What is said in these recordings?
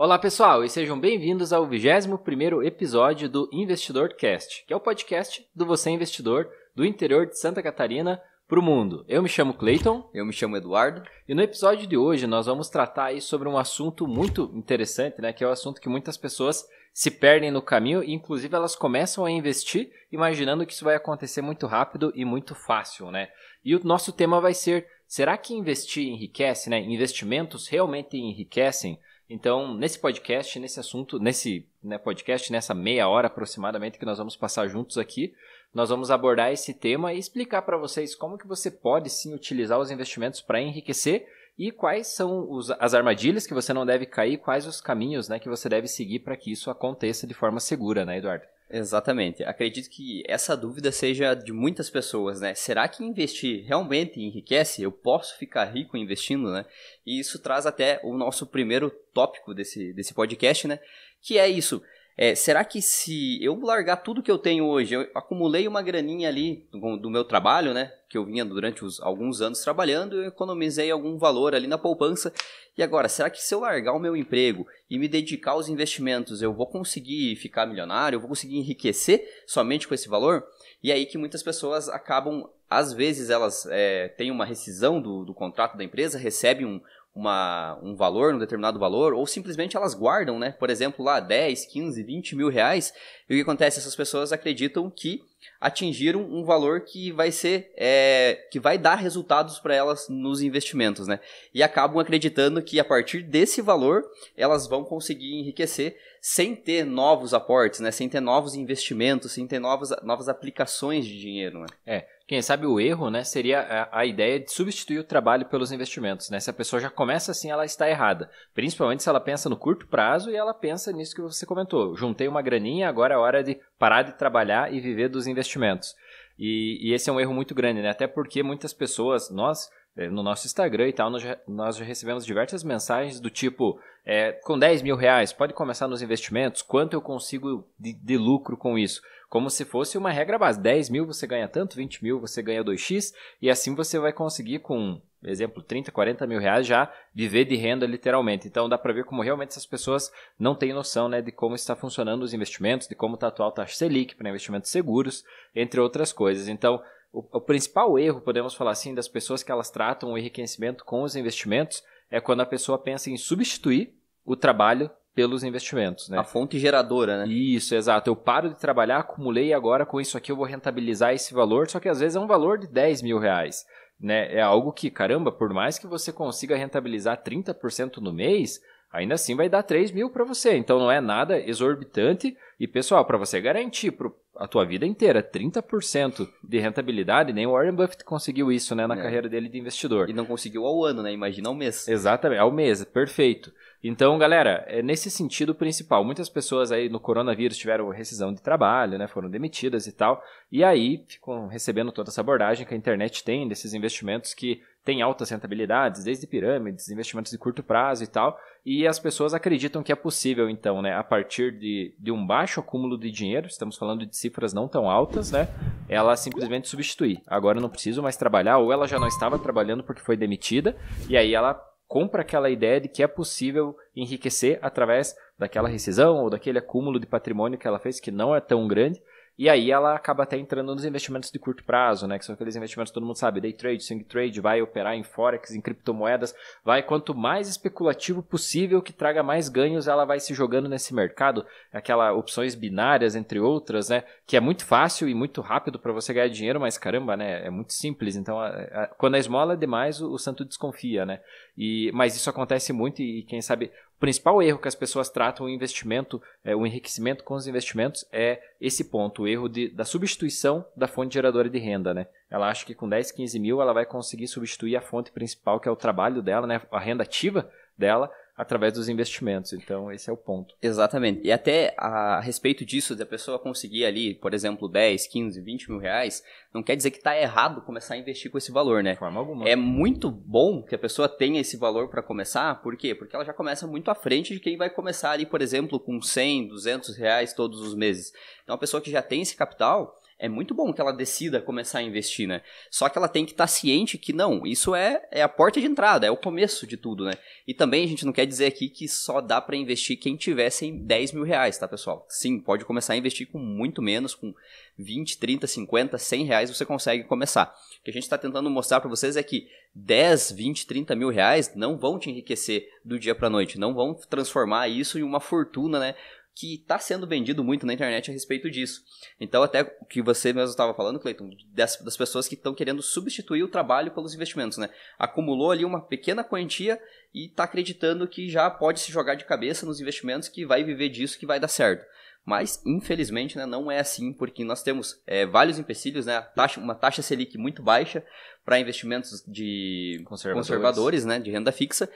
Olá pessoal e sejam bem-vindos ao 21º episódio do Investidor Cast, que é o podcast do Você Investidor do interior de Santa Catarina para o mundo. Eu me chamo Clayton. Eu me chamo Eduardo. E no episódio de hoje nós vamos tratar aí sobre um assunto muito interessante, né, que é o assunto que muitas pessoas se perdem no caminho e inclusive elas começam a investir imaginando que isso vai acontecer muito rápido e muito fácil, né? E o nosso tema vai ser: será que investir enriquece, né? Investimentos realmente enriquecem? Então, nesse podcast, nesse assunto, nesse né, podcast, nessa meia hora aproximadamente que nós vamos passar juntos aqui, nós vamos abordar esse tema e explicar para vocês como que você pode sim utilizar os investimentos para enriquecer e quais são os, as armadilhas que você não deve cair, quais os caminhos né, que você deve seguir para que isso aconteça de forma segura, né, Eduardo? Exatamente. Acredito que essa dúvida seja de muitas pessoas, né? Será que investir realmente enriquece? Eu posso ficar rico investindo, né? E isso traz até o nosso primeiro tópico desse, desse podcast, né? Que é isso. É, será que se eu largar tudo que eu tenho hoje, eu acumulei uma graninha ali do, do meu trabalho, né? Que eu vinha durante os, alguns anos trabalhando, eu economizei algum valor ali na poupança. E agora, será que se eu largar o meu emprego e me dedicar aos investimentos, eu vou conseguir ficar milionário? Eu vou conseguir enriquecer somente com esse valor? E é aí que muitas pessoas acabam, às vezes elas é, têm uma rescisão do, do contrato da empresa, recebem um, uma, um valor, um determinado valor, ou simplesmente elas guardam, né? Por exemplo, lá 10, 15, 20 mil reais. E o que acontece? Essas pessoas acreditam que atingiram um valor que vai ser, é, que vai dar resultados para elas nos investimentos, né? E acabam acreditando que a partir desse valor elas vão conseguir enriquecer sem ter novos aportes, né? Sem ter novos investimentos, sem ter novas, novas aplicações de dinheiro, né? É. Quem sabe o erro, né, seria a, a, ideia de substituir o trabalho pelos investimentos, né? Se a pessoa já começa assim, ela está errada. Principalmente se ela pensa no curto prazo e ela pensa nisso que você comentou. Juntei uma graninha, agora é hora de parar de trabalhar e viver dos investimentos. E, e esse é um erro muito grande, né? Até porque muitas pessoas, nós é, no nosso Instagram e tal, nós já, nós já recebemos diversas mensagens do tipo: é, com 10 mil reais, pode começar nos investimentos? Quanto eu consigo de, de lucro com isso? como se fosse uma regra base. 10 mil você ganha tanto, 20 mil você ganha 2x, e assim você vai conseguir com, exemplo, 30, 40 mil reais já viver de renda literalmente. Então dá para ver como realmente essas pessoas não têm noção né, de como está funcionando os investimentos, de como está a atual taxa Selic para investimentos seguros, entre outras coisas. Então, o, o principal erro, podemos falar assim, das pessoas que elas tratam o enriquecimento com os investimentos é quando a pessoa pensa em substituir o trabalho pelos investimentos, né? A fonte geradora, né? Isso, exato. Eu paro de trabalhar, acumulei agora com isso aqui eu vou rentabilizar esse valor, só que às vezes é um valor de 10 mil reais. Né? É algo que, caramba, por mais que você consiga rentabilizar 30% no mês, ainda assim vai dar 3 mil para você. Então não é nada exorbitante. E pessoal, para você garantir pro, a tua vida inteira 30% de rentabilidade, nem o Warren Buffett conseguiu isso né, na é. carreira dele de investidor. E não conseguiu ao ano, né? Imagina ao mês. Exatamente, ao mês, perfeito. Então, galera, é nesse sentido principal. Muitas pessoas aí no coronavírus tiveram rescisão de trabalho, né? Foram demitidas e tal. E aí ficam recebendo toda essa abordagem que a internet tem desses investimentos que têm altas rentabilidades, desde pirâmides, investimentos de curto prazo e tal. E as pessoas acreditam que é possível, então, né? A partir de, de um baixo acúmulo de dinheiro, estamos falando de cifras não tão altas, né? Ela simplesmente substituir. Agora eu não preciso mais trabalhar, ou ela já não estava trabalhando porque foi demitida, e aí ela compra aquela ideia de que é possível enriquecer através daquela rescisão ou daquele acúmulo de patrimônio que ela fez, que não é tão grande, e aí ela acaba até entrando nos investimentos de curto prazo, né? Que são aqueles investimentos que todo mundo sabe, day trade, swing trade, vai operar em forex, em criptomoedas, vai quanto mais especulativo possível que traga mais ganhos, ela vai se jogando nesse mercado, aquela opções binárias entre outras, né? Que é muito fácil e muito rápido para você ganhar dinheiro, mas caramba, né? É muito simples. Então, a, a, quando a esmola é demais, o, o santo desconfia, né? E, mas isso acontece muito e quem sabe principal erro que as pessoas tratam o investimento, é, o enriquecimento com os investimentos é esse ponto, o erro de, da substituição da fonte geradora de renda, né? Ela acha que com 10, 15 mil ela vai conseguir substituir a fonte principal, que é o trabalho dela, né? A renda ativa dela, através dos investimentos. Então, esse é o ponto. Exatamente. E até a respeito disso, da pessoa conseguir ali, por exemplo, 10, 15, 20 mil reais, não quer dizer que está errado começar a investir com esse valor, né? De forma alguma. É muito bom que a pessoa tenha esse valor para começar, por quê? Porque ela já começa muito à frente de quem vai começar ali, por exemplo, com 100, 200 reais todos os meses. Então, a pessoa que já tem esse capital, é muito bom que ela decida começar a investir, né? Só que ela tem que estar tá ciente que não, isso é, é a porta de entrada, é o começo de tudo, né? E também a gente não quer dizer aqui que só dá para investir quem tivesse 10 mil reais, tá, pessoal? Sim, pode começar a investir com muito menos, com 20, 30, 50, 100 reais você consegue começar. O que a gente está tentando mostrar para vocês é que 10, 20, 30 mil reais não vão te enriquecer do dia para noite, não vão transformar isso em uma fortuna, né? Que está sendo vendido muito na internet a respeito disso. Então, até o que você mesmo estava falando, Cleiton, das, das pessoas que estão querendo substituir o trabalho pelos investimentos, né? Acumulou ali uma pequena quantia e está acreditando que já pode se jogar de cabeça nos investimentos, que vai viver disso, que vai dar certo. Mas, infelizmente, né, não é assim, porque nós temos é, vários empecilhos, né, taxa, uma taxa Selic muito baixa para investimentos de conservadores. conservadores, né, de renda fixa,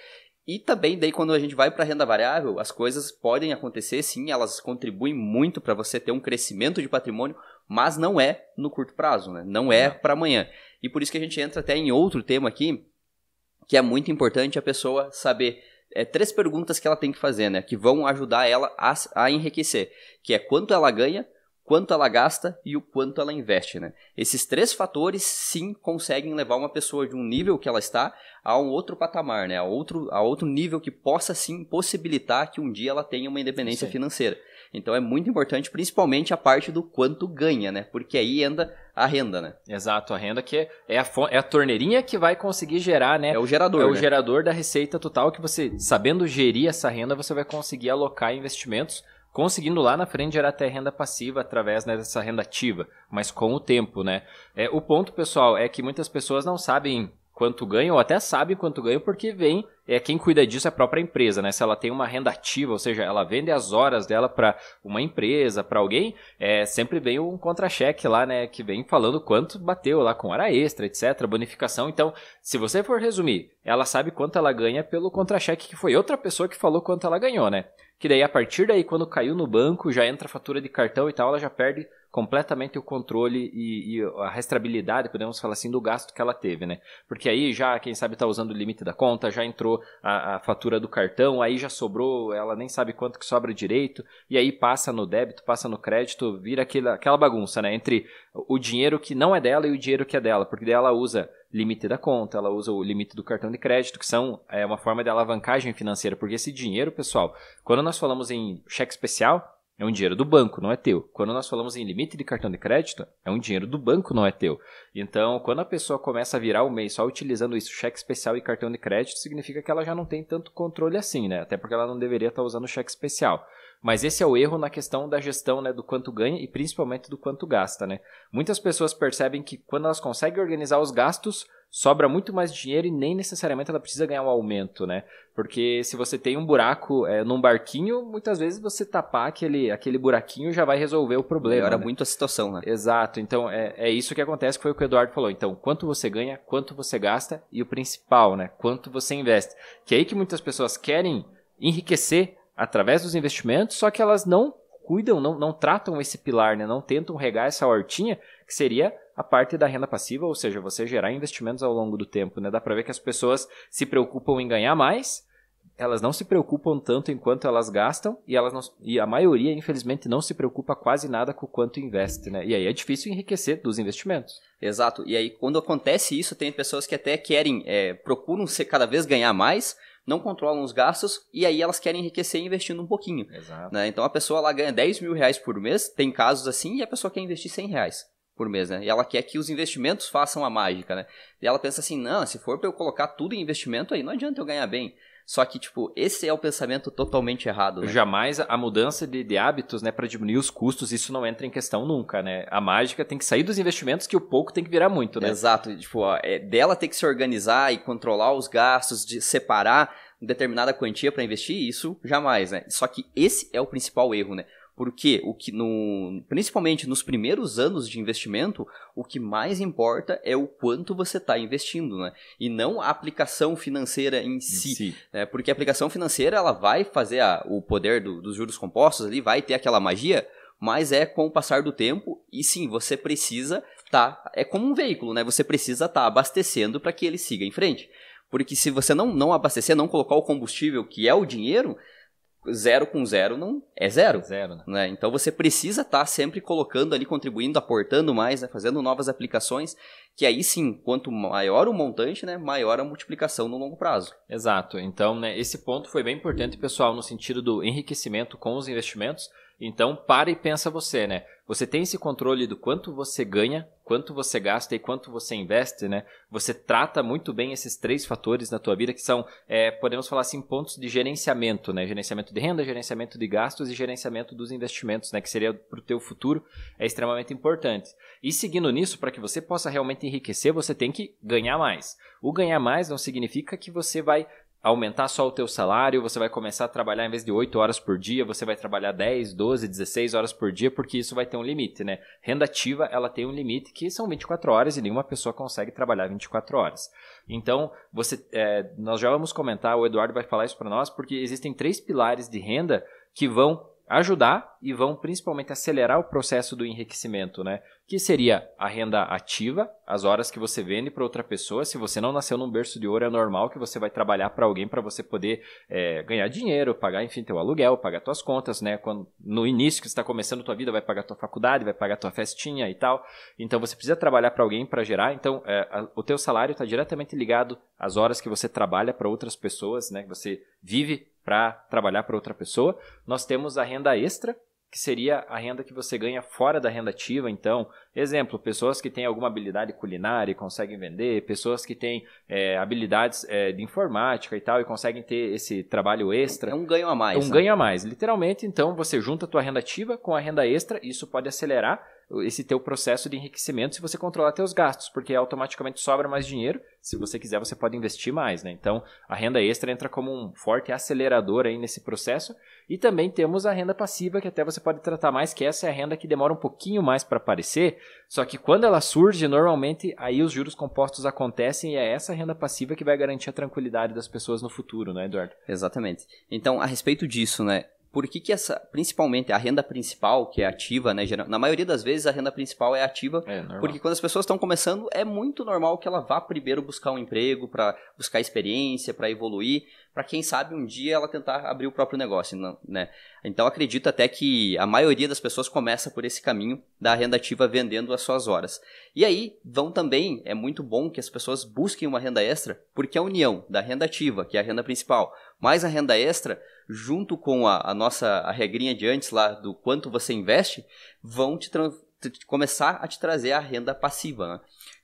e também, daí, quando a gente vai para renda variável, as coisas podem acontecer, sim, elas contribuem muito para você ter um crescimento de patrimônio, mas não é no curto prazo, né? Não é para amanhã. E por isso que a gente entra até em outro tema aqui, que é muito importante a pessoa saber é, três perguntas que ela tem que fazer, né? Que vão ajudar ela a, a enriquecer. Que é quanto ela ganha, quanto ela gasta e o quanto ela investe, né? Esses três fatores sim conseguem levar uma pessoa de um nível que ela está a um outro patamar, né? A outro, a outro nível que possa sim possibilitar que um dia ela tenha uma independência sim. financeira. Então é muito importante, principalmente a parte do quanto ganha, né? Porque aí anda a renda, né? Exato, a renda que é a, é a torneirinha que vai conseguir gerar, né? É o gerador. É né? o gerador da receita total que você, sabendo gerir essa renda, você vai conseguir alocar investimentos conseguindo lá na frente gerar até renda passiva através né, dessa renda ativa, mas com o tempo, né? É, o ponto, pessoal, é que muitas pessoas não sabem quanto ganham, ou até sabem quanto ganham, porque vem, é quem cuida disso é a própria empresa, né? Se ela tem uma renda ativa, ou seja, ela vende as horas dela para uma empresa, para alguém, é, sempre vem um contra-cheque lá, né? Que vem falando quanto bateu lá com hora extra, etc., bonificação. Então, se você for resumir, ela sabe quanto ela ganha pelo contra-cheque que foi outra pessoa que falou quanto ela ganhou, né? Que daí a partir daí, quando caiu no banco, já entra a fatura de cartão e tal, ela já perde completamente o controle e, e, a restabilidade, podemos falar assim, do gasto que ela teve, né? Porque aí já, quem sabe, está usando o limite da conta, já entrou a, a, fatura do cartão, aí já sobrou, ela nem sabe quanto que sobra direito, e aí passa no débito, passa no crédito, vira aquela, aquela bagunça, né? Entre o dinheiro que não é dela e o dinheiro que é dela, porque daí ela usa limite da conta, ela usa o limite do cartão de crédito, que são é, uma forma de alavancagem financeira, porque esse dinheiro, pessoal, quando nós falamos em cheque especial, é um dinheiro do banco, não é teu. Quando nós falamos em limite de cartão de crédito, é um dinheiro do banco, não é teu. Então, quando a pessoa começa a virar o mês só utilizando isso, cheque especial e cartão de crédito, significa que ela já não tem tanto controle assim, né? Até porque ela não deveria estar usando cheque especial. Mas esse é o erro na questão da gestão né, do quanto ganha e principalmente do quanto gasta. Né? Muitas pessoas percebem que quando elas conseguem organizar os gastos, sobra muito mais dinheiro e nem necessariamente ela precisa ganhar um aumento, né? Porque se você tem um buraco é, num barquinho, muitas vezes você tapar aquele, aquele buraquinho já vai resolver o problema. Melhora né? muito a situação, né? Exato. Então é, é isso que acontece, que foi o que o Eduardo falou. Então, quanto você ganha, quanto você gasta e o principal, né? Quanto você investe. Que é aí que muitas pessoas querem enriquecer através dos investimentos, só que elas não cuidam, não, não tratam esse pilar, né? não tentam regar essa hortinha, que seria a parte da renda passiva, ou seja, você gerar investimentos ao longo do tempo. Né? Dá para ver que as pessoas se preocupam em ganhar mais, elas não se preocupam tanto enquanto elas gastam e elas não, e a maioria, infelizmente, não se preocupa quase nada com o quanto investe, né? E aí é difícil enriquecer dos investimentos. Exato. E aí quando acontece isso, tem pessoas que até querem, é, procuram ser cada vez ganhar mais, não controlam os gastos e aí elas querem enriquecer investindo um pouquinho. Né? Então a pessoa ela ganha 10 mil reais por mês, tem casos assim, e a pessoa quer investir 100 reais por mês, né? E ela quer que os investimentos façam a mágica, né? E ela pensa assim, não, se for para eu colocar tudo em investimento aí, não adianta eu ganhar bem. Só que, tipo, esse é o pensamento totalmente errado. Né? Jamais a mudança de, de hábitos, né, para diminuir os custos, isso não entra em questão nunca, né? A mágica tem que sair dos investimentos que o pouco tem que virar muito, né? Exato. Tipo, ó, é dela ter que se organizar e controlar os gastos, de separar determinada quantia para investir, isso jamais, né? Só que esse é o principal erro, né? Porque o que no, principalmente nos primeiros anos de investimento, o que mais importa é o quanto você está investindo, né? E não a aplicação financeira em si. si. Né? Porque a aplicação financeira ela vai fazer a, o poder do, dos juros compostos ali, vai ter aquela magia, mas é com o passar do tempo e sim, você precisa tá, é como um veículo, né? Você precisa estar tá abastecendo para que ele siga em frente. Porque se você não, não abastecer, não colocar o combustível, que é o dinheiro, zero com zero não é zero. É zero, né? né? Então você precisa estar tá sempre colocando ali, contribuindo, aportando mais, né? fazendo novas aplicações, que aí sim, quanto maior o montante, né, maior a multiplicação no longo prazo. Exato. Então, né, esse ponto foi bem importante, pessoal, no sentido do enriquecimento com os investimentos. Então, para e pensa você, né? Você tem esse controle do quanto você ganha, quanto você gasta e quanto você investe, né? Você trata muito bem esses três fatores na tua vida que são, é, podemos falar assim, pontos de gerenciamento, né? Gerenciamento de renda, gerenciamento de gastos e gerenciamento dos investimentos, né? Que seria para o teu futuro, é extremamente importante. E seguindo nisso, para que você possa realmente enriquecer, você tem que ganhar mais. O ganhar mais não significa que você vai aumentar só o teu salário, você vai começar a trabalhar em vez de 8 horas por dia, você vai trabalhar 10, 12, 16 horas por dia, porque isso vai ter um limite, né? Renda ativa, ela tem um limite que são 24 horas e nenhuma pessoa consegue trabalhar 24 horas. Então, você, é, nós já vamos comentar, o Eduardo vai falar isso para nós, porque existem três pilares de renda que vão ajudar e vão principalmente acelerar o processo do enriquecimento, né? Que seria a renda ativa, as horas que você vende para outra pessoa. Se você não nasceu num berço de ouro, é normal que você vai trabalhar para alguém para você poder é, ganhar dinheiro, pagar, enfim, teu aluguel, pagar tuas contas, né? Quando, no início que está começando tua vida, vai pagar tua faculdade, vai pagar tua festinha e tal. Então você precisa trabalhar para alguém para gerar. Então é, a, o teu salário está diretamente ligado às horas que você trabalha para outras pessoas, né? Que você vive para trabalhar para outra pessoa. Nós temos a renda extra, que seria a renda que você ganha fora da renda ativa. Então, exemplo, pessoas que têm alguma habilidade culinária e conseguem vender, pessoas que têm é, habilidades é, de informática e tal e conseguem ter esse trabalho extra. É um ganho a mais. É um né? ganho a mais. Literalmente, então, você junta a tua renda ativa com a renda extra, isso pode acelerar esse teu processo de enriquecimento se você controlar teus gastos, porque automaticamente sobra mais dinheiro. Se você quiser, você pode investir mais, né? Então, a renda extra entra como um forte acelerador aí nesse processo. E também temos a renda passiva, que até você pode tratar mais, que essa é a renda que demora um pouquinho mais para aparecer, só que quando ela surge, normalmente aí os juros compostos acontecem e é essa renda passiva que vai garantir a tranquilidade das pessoas no futuro, né, Eduardo? Exatamente. Então, a respeito disso, né, por que, que essa, principalmente a renda principal, que é ativa, né? Na maioria das vezes a renda principal é ativa, é, porque quando as pessoas estão começando, é muito normal que ela vá primeiro buscar um emprego, para buscar experiência, para evoluir, para quem sabe um dia ela tentar abrir o próprio negócio, né? Então acredito até que a maioria das pessoas começa por esse caminho da renda ativa vendendo as suas horas. E aí vão também, é muito bom que as pessoas busquem uma renda extra, porque a união da renda ativa, que é a renda principal, mais a renda extra, junto com a, a nossa a regrinha de antes lá do quanto você investe, vão te, começar a te trazer a renda passiva. Né?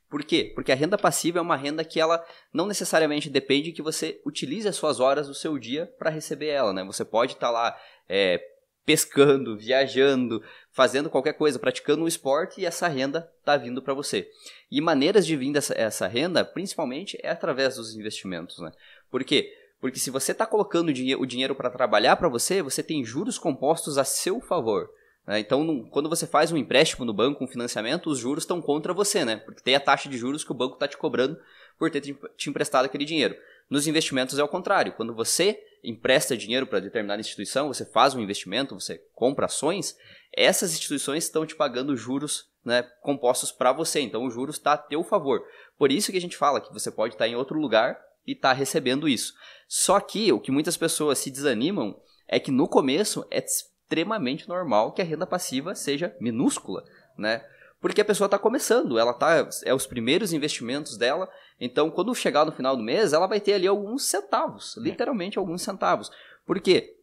Por quê? Porque a renda passiva é uma renda que ela não necessariamente depende que você utilize as suas horas do seu dia para receber ela, né? Você pode estar tá lá é, pescando, viajando, fazendo qualquer coisa, praticando um esporte e essa renda está vindo para você. E maneiras de vir dessa, essa renda, principalmente, é através dos investimentos, né? Por quê? Porque se você está colocando o dinheiro para trabalhar para você, você tem juros compostos a seu favor. Né? Então, quando você faz um empréstimo no banco, um financiamento, os juros estão contra você, né? Porque tem a taxa de juros que o banco está te cobrando por ter te emprestado aquele dinheiro. Nos investimentos é o contrário. Quando você empresta dinheiro para determinada instituição, você faz um investimento, você compra ações, essas instituições estão te pagando juros né, compostos para você. Então, o juros está a teu favor. Por isso que a gente fala que você pode estar em outro lugar e estar tá recebendo isso. Só que o que muitas pessoas se desanimam é que no começo é extremamente normal que a renda passiva seja minúscula, né? Porque a pessoa está começando, ela tá é os primeiros investimentos dela, então quando chegar no final do mês, ela vai ter ali alguns centavos, é. literalmente alguns centavos. Por quê?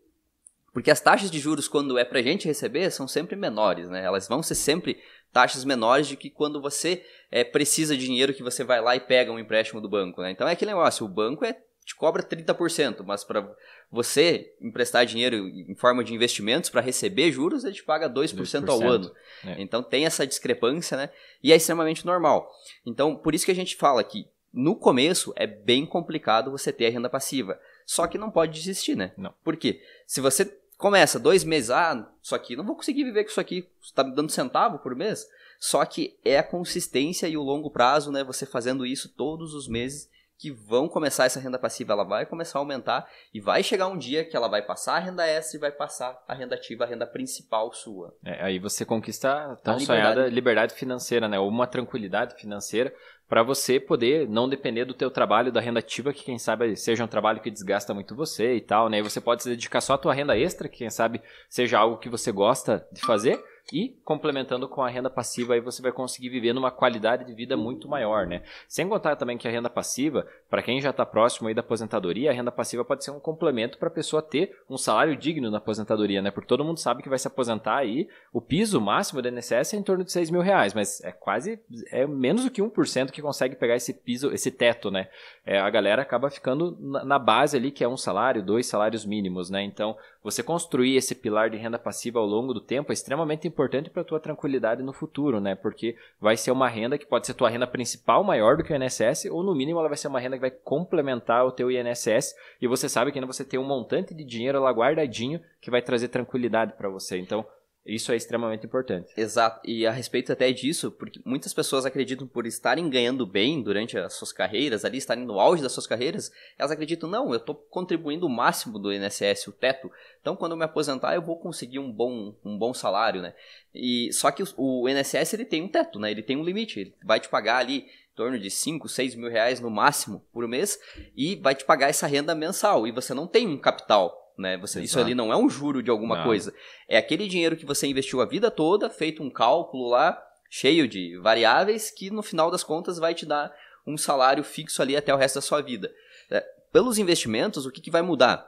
Porque as taxas de juros quando é para gente receber são sempre menores, né? Elas vão ser sempre taxas menores de que quando você é, precisa de dinheiro que você vai lá e pega um empréstimo do banco, né? Então é aquele negócio, o banco é te cobra 30%, mas para você emprestar dinheiro em forma de investimentos para receber juros, ele te paga 2%, 2%. ao ano. É. Então tem essa discrepância, né? E é extremamente normal. Então, por isso que a gente fala que no começo é bem complicado você ter a renda passiva. Só que não pode desistir, né? Não. Por quê? Se você começa dois meses, ah, isso aqui, não vou conseguir viver com isso aqui, está me dando centavo por mês. Só que é a consistência e o longo prazo, né? Você fazendo isso todos os meses que vão começar essa renda passiva, ela vai começar a aumentar e vai chegar um dia que ela vai passar a renda extra e vai passar a renda ativa, a renda principal sua. É, aí você conquista a tão a sonhada liberdade. liberdade financeira, né? Ou uma tranquilidade financeira para você poder não depender do teu trabalho da renda ativa, que quem sabe seja um trabalho que desgasta muito você e tal, né? E você pode se dedicar só à tua renda extra, que quem sabe seja algo que você gosta de fazer e complementando com a renda passiva, aí você vai conseguir viver numa qualidade de vida muito maior, né? Sem contar também que a renda passiva, para quem já está próximo aí da aposentadoria, a renda passiva pode ser um complemento para a pessoa ter um salário digno na aposentadoria, né? Porque todo mundo sabe que vai se aposentar aí, o piso máximo do INSS é em torno de 6 mil reais, mas é quase, é menos do que 1% que consegue pegar esse piso, esse teto, né? É, a galera acaba ficando na, na base ali, que é um salário, dois salários mínimos, né? Então, você construir esse pilar de renda passiva ao longo do tempo é extremamente importante para a tua tranquilidade no futuro, né? Porque vai ser uma renda que pode ser tua renda principal maior do que o INSS, ou no mínimo ela vai ser uma renda que vai complementar o teu INSS, e você sabe que ainda você tem um montante de dinheiro lá guardadinho que vai trazer tranquilidade para você. Então, isso é extremamente importante. Exato. E a respeito até disso, porque muitas pessoas acreditam por estarem ganhando bem durante as suas carreiras, ali estarem no auge das suas carreiras, elas acreditam, não, eu estou contribuindo o máximo do INSS, o teto. Então, quando eu me aposentar, eu vou conseguir um bom, um bom salário, né? E só que o, INSS ele tem um teto, né? Ele tem um limite. Ele vai te pagar ali torno de 5, 6 mil reais no máximo por mês e vai te pagar essa renda mensal. E você não tem um capital né? Você, isso ali não é um juro de alguma não. coisa. É aquele dinheiro que você investiu a vida toda, feito um cálculo lá, cheio de variáveis, que no final das contas vai te dar um salário fixo ali até o resto da sua vida. É, pelos investimentos, o que, que vai mudar?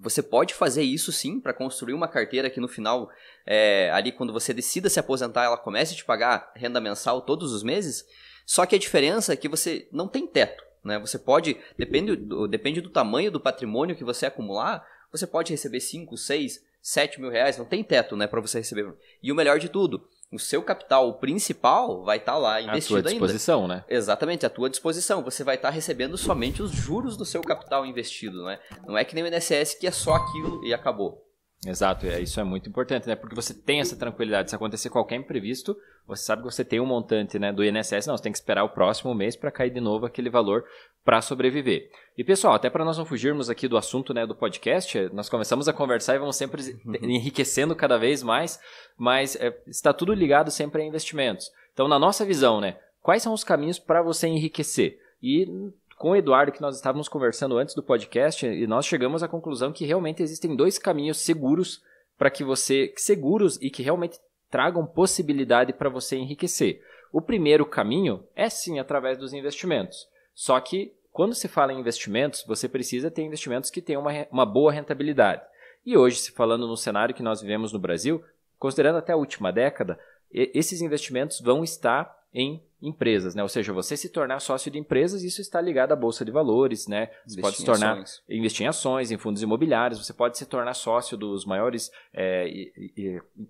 Você pode fazer isso sim para construir uma carteira que no final, é, ali quando você decida se aposentar, ela comece a te pagar renda mensal todos os meses. Só que a diferença é que você não tem teto. Né? Você pode, depende do, depende do tamanho do patrimônio que você acumular, você pode receber 5, 6, 7 mil reais, não tem teto né, para você receber. E o melhor de tudo, o seu capital principal vai estar tá lá investido ainda. À tua disposição, ainda. né? Exatamente, à tua disposição. Você vai estar tá recebendo somente os juros do seu capital investido, né? Não é que nem o INSS que é só aquilo e acabou. Exato, é, isso é muito importante, né? Porque você tem essa tranquilidade. Se acontecer qualquer imprevisto, você sabe que você tem um montante né, do INSS, não, você tem que esperar o próximo mês para cair de novo aquele valor para sobreviver. E pessoal, até para nós não fugirmos aqui do assunto né, do podcast, nós começamos a conversar e vamos sempre uhum. enriquecendo cada vez mais, mas é, está tudo ligado sempre a investimentos. Então, na nossa visão, né, quais são os caminhos para você enriquecer? E com o Eduardo, que nós estávamos conversando antes do podcast, e nós chegamos à conclusão que realmente existem dois caminhos seguros para que você. seguros e que realmente tragam possibilidade para você enriquecer. O primeiro caminho é sim através dos investimentos. Só que quando se fala em investimentos, você precisa ter investimentos que tenham uma, uma boa rentabilidade. E hoje, se falando no cenário que nós vivemos no Brasil, considerando até a última década, esses investimentos vão estar em empresas, né? Ou seja, você se tornar sócio de empresas, isso está ligado à bolsa de valores, né? Você investir pode se tornar ações. investir em ações, em fundos imobiliários, você pode se tornar sócio dos maiores é,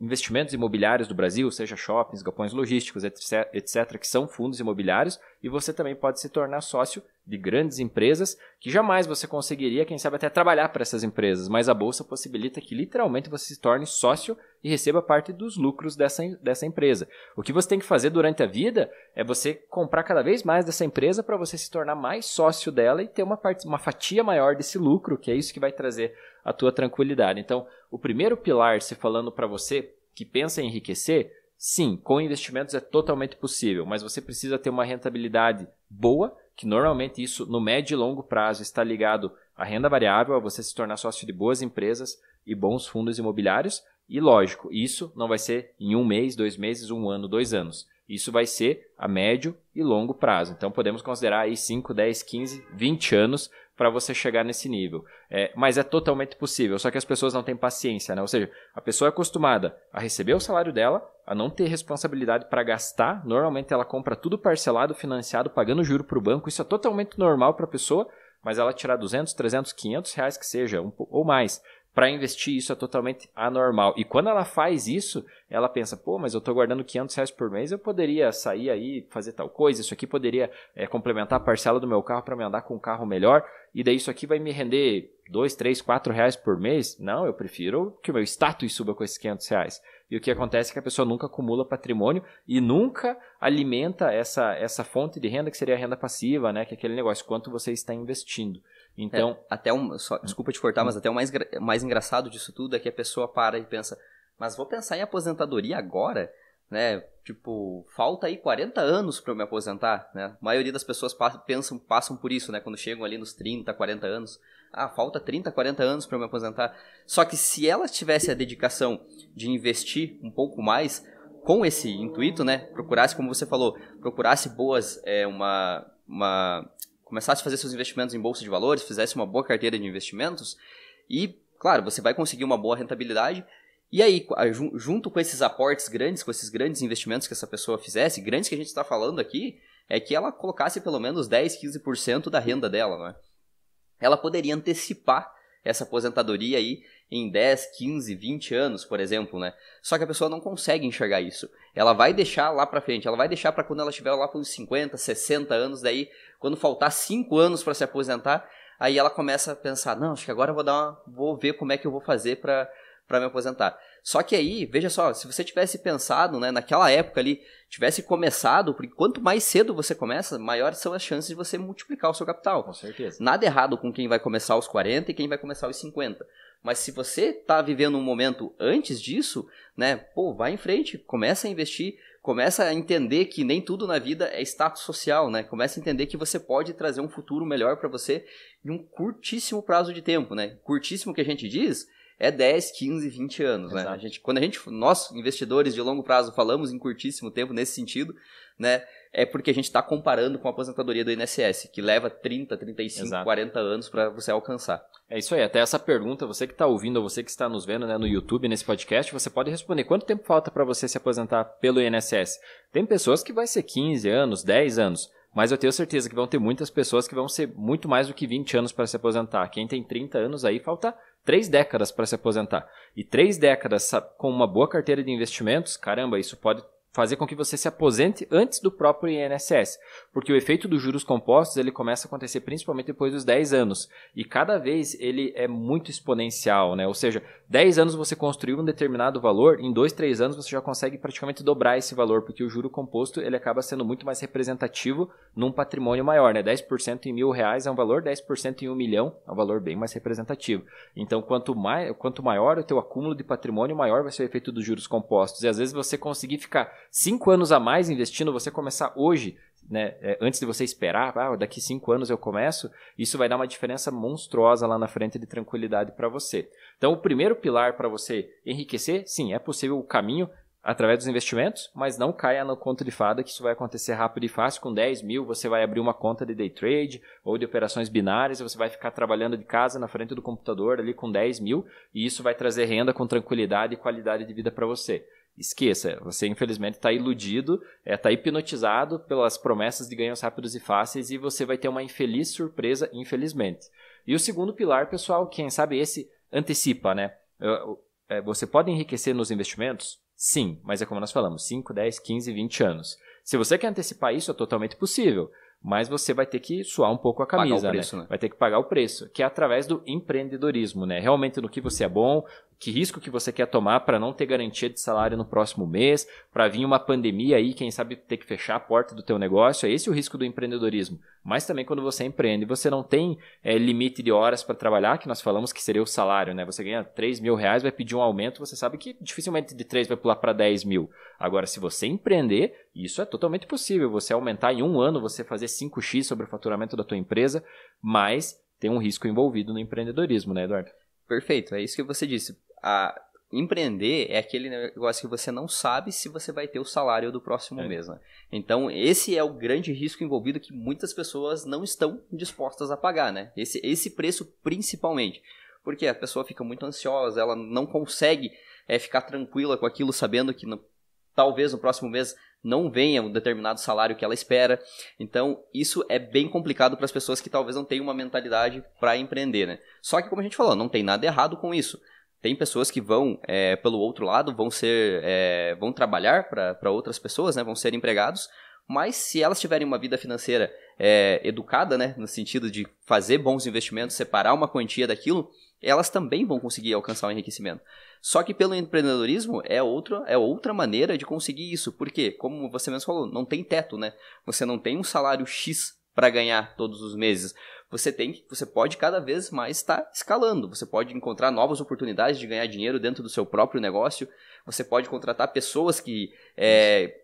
investimentos imobiliários do Brasil, seja shoppings, galpões logísticos, etc, etc, que são fundos imobiliários, e você também pode se tornar sócio de grandes empresas que jamais você conseguiria, quem sabe até trabalhar para essas empresas, mas a bolsa possibilita que literalmente você se torne sócio e receba parte dos lucros dessa, dessa empresa. O que você tem que fazer durante a vida é você comprar cada vez mais dessa empresa para você se tornar mais sócio dela e ter uma, parte, uma fatia maior desse lucro, que é isso que vai trazer a tua tranquilidade. Então, o primeiro pilar, se falando para você que pensa em enriquecer, sim, com investimentos é totalmente possível, mas você precisa ter uma rentabilidade boa, que normalmente isso no médio e longo prazo está ligado à renda variável, a você se tornar sócio de boas empresas e bons fundos imobiliários. E lógico, isso não vai ser em um mês, dois meses, um ano, dois anos. Isso vai ser a médio e longo prazo. Então podemos considerar aí 5, 10, 15, 20 anos para você chegar nesse nível. É, mas é totalmente possível, só que as pessoas não têm paciência, né? Ou seja, a pessoa é acostumada a receber o salário dela, a não ter responsabilidade para gastar. Normalmente ela compra tudo parcelado, financiado, pagando juro para o banco. Isso é totalmente normal para a pessoa, mas ela tirar 200, 300, 500 reais que seja, um, ou mais, para investir isso é totalmente anormal. E quando ela faz isso, ela pensa, pô, mas eu estou guardando 500 reais por mês, eu poderia sair aí, fazer tal coisa, isso aqui poderia é, complementar a parcela do meu carro para me andar com um carro melhor, e daí isso aqui vai me render 2, 3, 4 reais por mês? Não, eu prefiro que o meu status suba com esses 500 reais. E o que acontece é que a pessoa nunca acumula patrimônio e nunca alimenta essa, essa fonte de renda que seria a renda passiva, né? Que é aquele negócio, quanto você está investindo. Então, é, até um, só, desculpa te cortar, mas até o mais, mais engraçado disso tudo é que a pessoa para e pensa, mas vou pensar em aposentadoria agora, né? Tipo, falta aí 40 anos para eu me aposentar, né? A maioria das pessoas passam, pensam, passam por isso, né? Quando chegam ali nos 30, 40 anos, ah, falta 30, 40 anos para eu me aposentar. Só que se ela tivesse a dedicação de investir um pouco mais com esse intuito, né? Procurasse, como você falou, procurasse boas, é, uma, uma começasse a fazer seus investimentos em bolsa de valores, fizesse uma boa carteira de investimentos e, claro, você vai conseguir uma boa rentabilidade. E aí, junto com esses aportes grandes, com esses grandes investimentos que essa pessoa fizesse, grandes que a gente está falando aqui, é que ela colocasse pelo menos 10, 15% da renda dela, né? Ela poderia antecipar essa aposentadoria aí em 10, 15, 20 anos, por exemplo, né? Só que a pessoa não consegue enxergar isso. Ela vai deixar lá para frente, ela vai deixar para quando ela estiver lá com uns 50, 60 anos, daí quando faltar 5 anos para se aposentar, aí ela começa a pensar, não, acho que agora eu vou dar uma, vou ver como é que eu vou fazer para para me aposentar. Só que aí, veja só, se você tivesse pensado, né, naquela época ali, tivesse começado, porque quanto mais cedo você começa, maiores são as chances de você multiplicar o seu capital. Com certeza. Nada errado com quem vai começar aos 40 e quem vai começar aos 50. Mas se você está vivendo um momento antes disso, né, pô, vai em frente, começa a investir, começa a entender que nem tudo na vida é status social, né? Começa a entender que você pode trazer um futuro melhor para você em um curtíssimo prazo de tempo, né? Curtíssimo que a gente diz é 10, 15, 20 anos, Exato. né? A gente, quando a gente, nós, investidores de longo prazo, falamos em curtíssimo tempo nesse sentido, né? É porque a gente está comparando com a aposentadoria do INSS, que leva 30, 35, Exato. 40 anos para você alcançar. É isso aí, até essa pergunta, você que está ouvindo ou você que está nos vendo né, no YouTube, nesse podcast, você pode responder quanto tempo falta para você se aposentar pelo INSS. Tem pessoas que vai ser 15 anos, 10 anos, mas eu tenho certeza que vão ter muitas pessoas que vão ser muito mais do que 20 anos para se aposentar. Quem tem 30 anos aí, falta três décadas para se aposentar. E três décadas com uma boa carteira de investimentos, caramba, isso pode fazer com que você se aposente antes do próprio INSS, porque o efeito dos juros compostos ele começa a acontecer principalmente depois dos 10 anos, e cada vez ele é muito exponencial, né? Ou seja, 10 anos você construiu um determinado valor, em 2, 3 anos você já consegue praticamente dobrar esse valor, porque o juro composto ele acaba sendo muito mais representativo num patrimônio maior, né? 10% em mil reais é um valor, 10% em um milhão é um valor bem mais representativo. Então, quanto, mais, quanto maior o teu acúmulo de patrimônio, maior vai ser o efeito dos juros compostos. E às vezes você conseguir ficar cinco anos a mais investindo, você começar hoje, né, é, antes de você esperar, ah, daqui cinco anos eu começo, isso vai dar uma diferença monstruosa lá na frente de tranquilidade para você. Então, o primeiro pilar para você enriquecer, sim, é possível o caminho através dos investimentos, mas não caia no conto de fada que isso vai acontecer rápido e fácil. Com 10 mil, você vai abrir uma conta de day trade ou de operações binárias, você vai ficar trabalhando de casa na frente do computador ali com 10 mil e isso vai trazer renda com tranquilidade e qualidade de vida para você esqueça, você infelizmente está iludido, está é, tá hipnotizado pelas promessas de ganhos rápidos e fáceis e você vai ter uma infeliz surpresa, infelizmente. E o segundo pilar, pessoal, quem sabe esse antecipa, né? É, você pode enriquecer nos investimentos? Sim, mas é como nós falamos, 5, 10, 15, 20 anos. Se você quer antecipar isso, é totalmente possível mas você vai ter que suar um pouco a camisa, preço, né? Né? Vai ter que pagar o preço, que é através do empreendedorismo, né? Realmente no que você é bom, que risco que você quer tomar para não ter garantia de salário no próximo mês, para vir uma pandemia aí, quem sabe ter que fechar a porta do teu negócio, é esse o risco do empreendedorismo. Mas também quando você empreende, você não tem é, limite de horas para trabalhar, que nós falamos que seria o salário, né? Você ganha 3 mil reais, vai pedir um aumento, você sabe que dificilmente de 3 vai pular para 10 mil. Agora, se você empreender, isso é totalmente possível. Você aumentar em um ano, você fazer 5x sobre o faturamento da tua empresa, mas tem um risco envolvido no empreendedorismo, né, Eduardo? Perfeito, é isso que você disse a empreender é aquele negócio que você não sabe se você vai ter o salário do próximo é. mês, né? Então, esse é o grande risco envolvido que muitas pessoas não estão dispostas a pagar, né? Esse, esse preço principalmente. Porque a pessoa fica muito ansiosa, ela não consegue é, ficar tranquila com aquilo, sabendo que não, talvez no próximo mês não venha um determinado salário que ela espera. Então, isso é bem complicado para as pessoas que talvez não tenham uma mentalidade para empreender, né? Só que, como a gente falou, não tem nada errado com isso. Tem pessoas que vão, é, pelo outro lado, vão ser, é, vão trabalhar para outras pessoas, né? Vão ser empregados, mas se elas tiverem uma vida financeira é, educada, né? No sentido de fazer bons investimentos, separar uma quantia daquilo, elas também vão conseguir alcançar o enriquecimento. Só que pelo empreendedorismo é outra, é outra maneira de conseguir isso. Porque, como você mesmo falou, não tem teto, né? Você não tem um salário X para ganhar todos os meses. Você tem você pode cada vez mais estar tá escalando. Você pode encontrar novas oportunidades de ganhar dinheiro dentro do seu próprio negócio. Você pode contratar pessoas que é,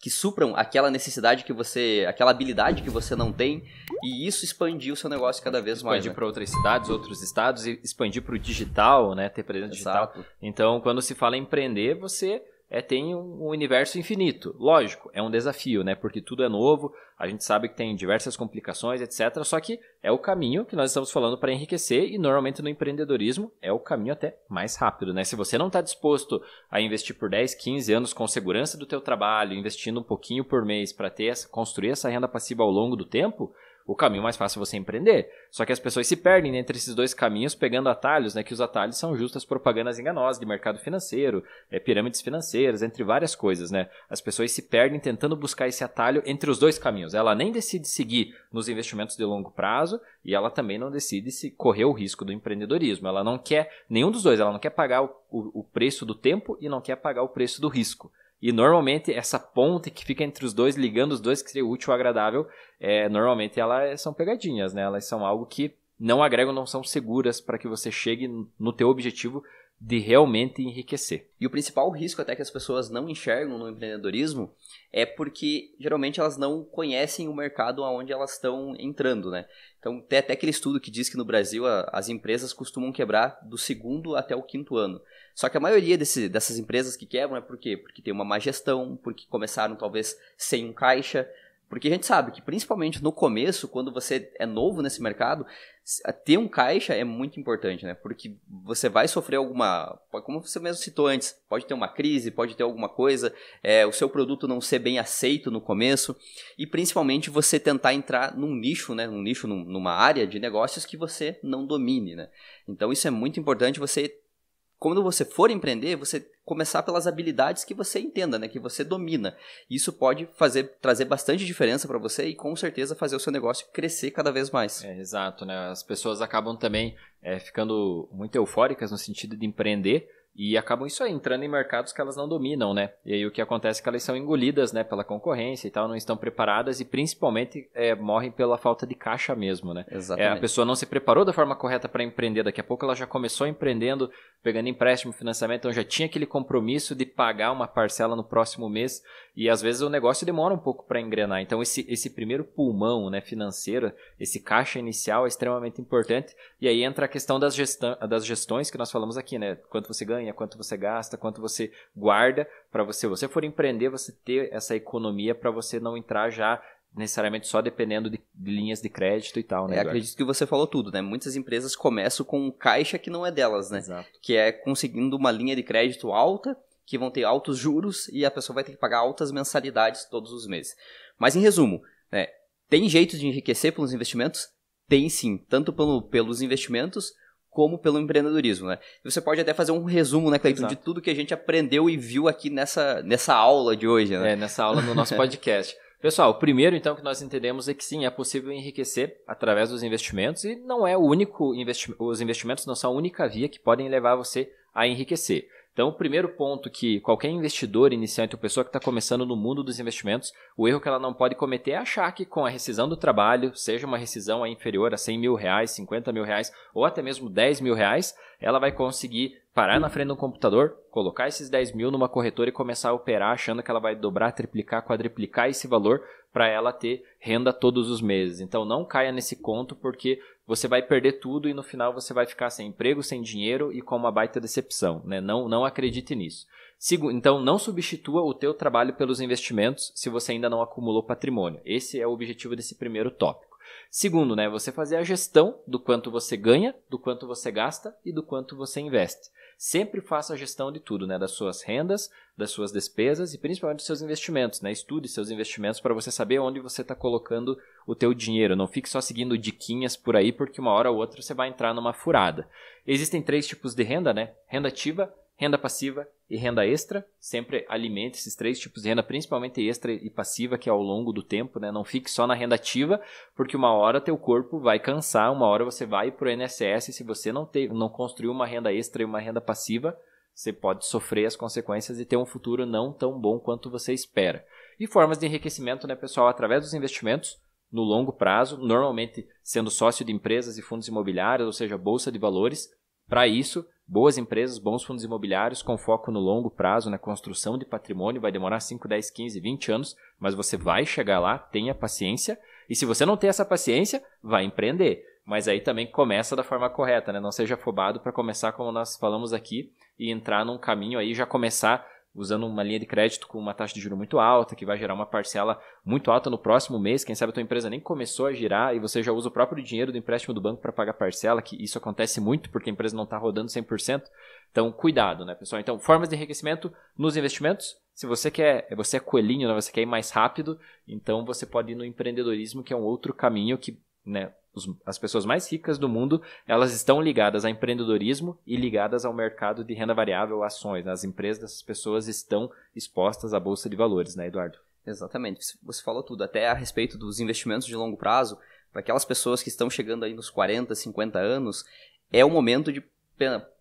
que supram aquela necessidade que você, aquela habilidade que você não tem, e isso expandir o seu negócio cada vez mais. Expandir né? para outras cidades, outros estados, e expandir para o digital, né? Ter presença digital. Então, quando se fala em empreender, você é, tem um universo infinito. Lógico, é um desafio, né? Porque tudo é novo, a gente sabe que tem diversas complicações, etc. Só que é o caminho que nós estamos falando para enriquecer e normalmente no empreendedorismo é o caminho até mais rápido, né? Se você não está disposto a investir por 10, 15 anos com segurança do teu trabalho, investindo um pouquinho por mês para ter construir essa renda passiva ao longo do tempo, o caminho mais fácil é você empreender. Só que as pessoas se perdem entre esses dois caminhos, pegando atalhos, né? Que os atalhos são justas propagandas enganosas de mercado financeiro, é, pirâmides financeiras, entre várias coisas, né? As pessoas se perdem tentando buscar esse atalho entre os dois caminhos. Ela nem decide seguir nos investimentos de longo prazo e ela também não decide se correr o risco do empreendedorismo. Ela não quer nenhum dos dois. Ela não quer pagar o, o, o preço do tempo e não quer pagar o preço do risco. E normalmente essa ponte que fica entre os dois, ligando os dois, que seria útil ou agradável, é, normalmente elas são pegadinhas, né? Elas são algo que não agregam, não são seguras para que você chegue no teu objetivo de realmente enriquecer. E o principal risco até que as pessoas não enxergam no empreendedorismo é porque geralmente elas não conhecem o mercado aonde elas estão entrando, né? Então tem até aquele estudo que diz que no Brasil a, as empresas costumam quebrar do segundo até o quinto ano. Só que a maioria desse, dessas empresas que quebram é por quê? Porque tem uma má gestão, porque começaram talvez sem um caixa, porque a gente sabe que, principalmente no começo, quando você é novo nesse mercado, ter um caixa é muito importante, né? Porque você vai sofrer alguma. Como você mesmo citou antes, pode ter uma crise, pode ter alguma coisa, é, o seu produto não ser bem aceito no começo, e principalmente você tentar entrar num nicho, né? Num nicho, numa área de negócios que você não domine, né? Então isso é muito importante você quando você for empreender, você começar pelas habilidades que você entenda, né, que você domina. Isso pode fazer trazer bastante diferença para você e com certeza fazer o seu negócio crescer cada vez mais. É, exato, né? As pessoas acabam também é, ficando muito eufóricas no sentido de empreender e acabam isso aí, entrando em mercados que elas não dominam, né? E aí o que acontece é que elas são engolidas, né, pela concorrência e tal, não estão preparadas e principalmente é, morrem pela falta de caixa mesmo, né? Exatamente. É, a pessoa não se preparou da forma correta para empreender, daqui a pouco ela já começou empreendendo, pegando empréstimo, financiamento, então já tinha aquele compromisso de pagar uma parcela no próximo mês e às vezes o negócio demora um pouco para engrenar. Então esse, esse primeiro pulmão, né, financeiro, esse caixa inicial é extremamente importante e aí entra a questão das, gestão, das gestões que nós falamos aqui, né? Quanto você ganha, quanto você gasta, quanto você guarda para você, você for empreender, você ter essa economia para você não entrar já necessariamente só dependendo de, linhas de crédito e tal, né? É, acredito que você falou tudo, né? Muitas empresas começam com um caixa que não é delas, né? Exato. Que é conseguindo uma linha de crédito alta, que vão ter altos juros e a pessoa vai ter que pagar altas mensalidades todos os meses. Mas em resumo, né? Tem jeito de enriquecer pelos investimentos? Tem sim, tanto pelo, pelos investimentos como pelo empreendedorismo, né? Você pode até fazer um resumo, né, Cleiton, de tudo que a gente aprendeu e viu aqui nessa, nessa aula de hoje, né? É, nessa aula no nosso podcast. Pessoal, o primeiro então que nós entendemos é que sim, é possível enriquecer através dos investimentos e não é o único investimento, os investimentos não são a única via que podem levar você a enriquecer. Então, o primeiro ponto que qualquer investidor iniciante ou pessoa que está começando no mundo dos investimentos, o erro que ela não pode cometer é achar que com a rescisão do trabalho, seja uma rescisão inferior a 100 mil reais, 50 mil reais ou até mesmo 10 mil reais, ela vai conseguir parar na frente um computador, colocar esses 10 mil numa corretora e começar a operar achando que ela vai dobrar, triplicar, quadriplicar esse valor para ela ter renda todos os meses. Então não caia nesse conto porque você vai perder tudo e no final você vai ficar sem emprego, sem dinheiro e com uma baita decepção. Né? Não, não acredite nisso. Então, não substitua o teu trabalho pelos investimentos se você ainda não acumulou patrimônio. Esse é o objetivo desse primeiro tópico. Segundo, né, você fazer a gestão do quanto você ganha, do quanto você gasta e do quanto você investe. Sempre faça a gestão de tudo, né? Das suas rendas, das suas despesas e principalmente dos seus investimentos, né? Estude seus investimentos para você saber onde você está colocando o teu dinheiro. Não fique só seguindo diquinhas por aí, porque uma hora ou outra você vai entrar numa furada. Existem três tipos de renda, né? Renda ativa, renda passiva e renda extra. Sempre alimente esses três tipos de renda, principalmente extra e passiva, que é ao longo do tempo, né? Não fique só na renda ativa, porque uma hora teu corpo vai cansar, uma hora você vai para o INSS, se você não, ter, não construiu uma renda extra e uma renda passiva, você pode sofrer as consequências e ter um futuro não tão bom quanto você espera. E formas de enriquecimento, né, pessoal, através dos investimentos no longo prazo, normalmente sendo sócio de empresas e fundos imobiliários, ou seja, bolsa de valores. Para isso, boas empresas, bons fundos imobiliários com foco no longo prazo, na construção de patrimônio, vai demorar 5, 10, 15, 20 anos, mas você vai chegar lá, tenha paciência. E se você não tem essa paciência, vai empreender. Mas aí também começa da forma correta, né? Não seja afobado para começar como nós falamos aqui e entrar num caminho aí já começar usando uma linha de crédito com uma taxa de juro muito alta, que vai gerar uma parcela muito alta no próximo mês. Quem sabe a tua empresa nem começou a girar e você já usa o próprio dinheiro do empréstimo do banco para pagar parcela, que isso acontece muito porque a empresa não está rodando 100%. Então, cuidado, né, pessoal? Então, formas de enriquecimento nos investimentos. Se você quer, você é coelhinho, né, você quer ir mais rápido, então você pode ir no empreendedorismo, que é um outro caminho que né, os, as pessoas mais ricas do mundo, elas estão ligadas a empreendedorismo e ligadas ao mercado de renda variável, ações. As empresas dessas pessoas estão expostas à bolsa de valores, né, Eduardo? Exatamente. Você falou tudo, até a respeito dos investimentos de longo prazo, para aquelas pessoas que estão chegando aí nos 40, 50 anos, é o momento de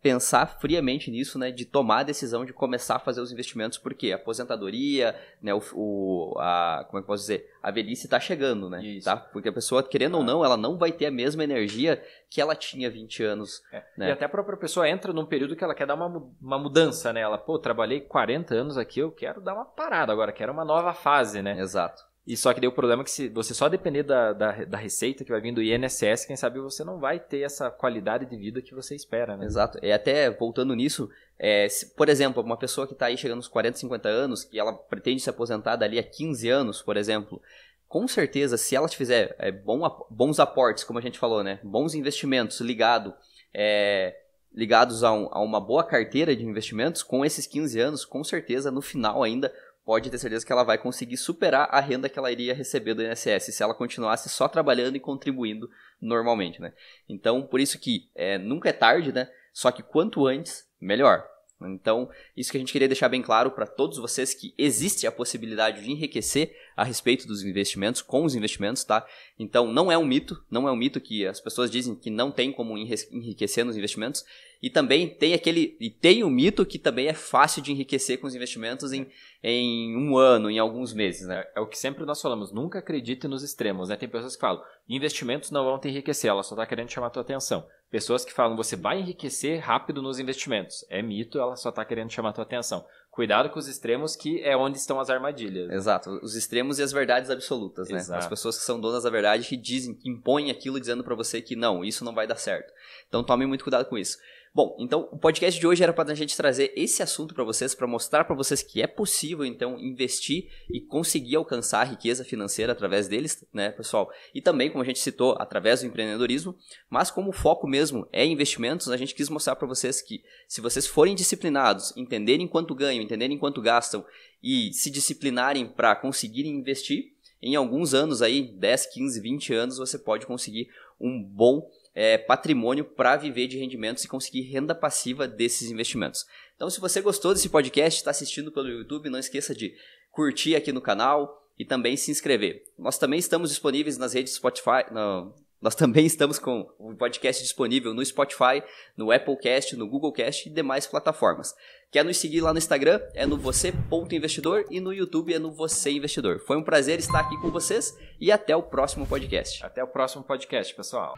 pensar friamente nisso, né, de tomar a decisão de começar a fazer os investimentos, porque a aposentadoria, né, o, o a, como é que posso dizer, a velhice está chegando, né, Isso. tá? Porque a pessoa, querendo ah. ou não, ela não vai ter a mesma energia que ela tinha 20 anos. É. Né? E até a própria pessoa entra num período que ela quer dar uma, uma mudança, né, ela, pô, trabalhei 40 anos aqui, eu quero dar uma parada agora, quero uma nova fase, né. Exato. E só que deu o problema que se você só depender da, da, da, receita que vai vir do INSS, quem sabe você não vai ter essa qualidade de vida que você espera, né? Exato. E até voltando nisso, é, se, por exemplo, uma pessoa que está aí chegando aos 40, 50 anos, que ela pretende se aposentar dali a 15 anos, por exemplo, com certeza, se ela fizer é, bom, bons aportes, como a gente falou, né? Bons investimentos ligado, é, ligados a, um, a uma boa carteira de investimentos, com esses 15 anos, com certeza, no final ainda pode ter certeza que ela vai conseguir superar a renda que ela iria receber do INSS se ela continuasse só trabalhando e contribuindo normalmente, né? Então, por isso que é, nunca é tarde, né? Só que quanto antes, melhor. Então, isso que a gente queria deixar bem claro para todos vocês que existe a possibilidade de enriquecer a respeito dos investimentos, com os investimentos, tá? Então, não é um mito, não é um mito que as pessoas dizem que não tem como enriquecer nos investimentos. E também tem aquele. E tem o mito que também é fácil de enriquecer com os investimentos em, em um ano, em alguns meses, né? É o que sempre nós falamos, nunca acredite nos extremos, né? Tem pessoas que falam, investimentos não vão te enriquecer, ela só está querendo chamar a tua atenção. Pessoas que falam, você vai enriquecer rápido nos investimentos. É mito, ela só está querendo chamar a tua atenção. Cuidado com os extremos, que é onde estão as armadilhas. Exato, os extremos e as verdades absolutas, né? Exato. As pessoas que são donas da verdade que dizem, que impõem aquilo dizendo para você que não, isso não vai dar certo. Então tome muito cuidado com isso. Bom, então o podcast de hoje era para a gente trazer esse assunto para vocês, para mostrar para vocês que é possível então investir e conseguir alcançar a riqueza financeira através deles, né, pessoal? E também, como a gente citou, através do empreendedorismo, mas como o foco mesmo é investimentos, a gente quis mostrar para vocês que se vocês forem disciplinados, entenderem quanto ganham, entenderem quanto gastam e se disciplinarem para conseguirem investir, em alguns anos aí, 10, 15, 20 anos, você pode conseguir um bom é, patrimônio para viver de rendimentos e conseguir renda passiva desses investimentos. Então, se você gostou desse podcast, está assistindo pelo YouTube, não esqueça de curtir aqui no canal e também se inscrever. Nós também estamos disponíveis nas redes Spotify, no, nós também estamos com o podcast disponível no Spotify, no Applecast, no Googlecast e demais plataformas. Quer nos seguir lá no Instagram? É no você.investidor e no YouTube é no Você Investidor. Foi um prazer estar aqui com vocês e até o próximo podcast. Até o próximo podcast, pessoal.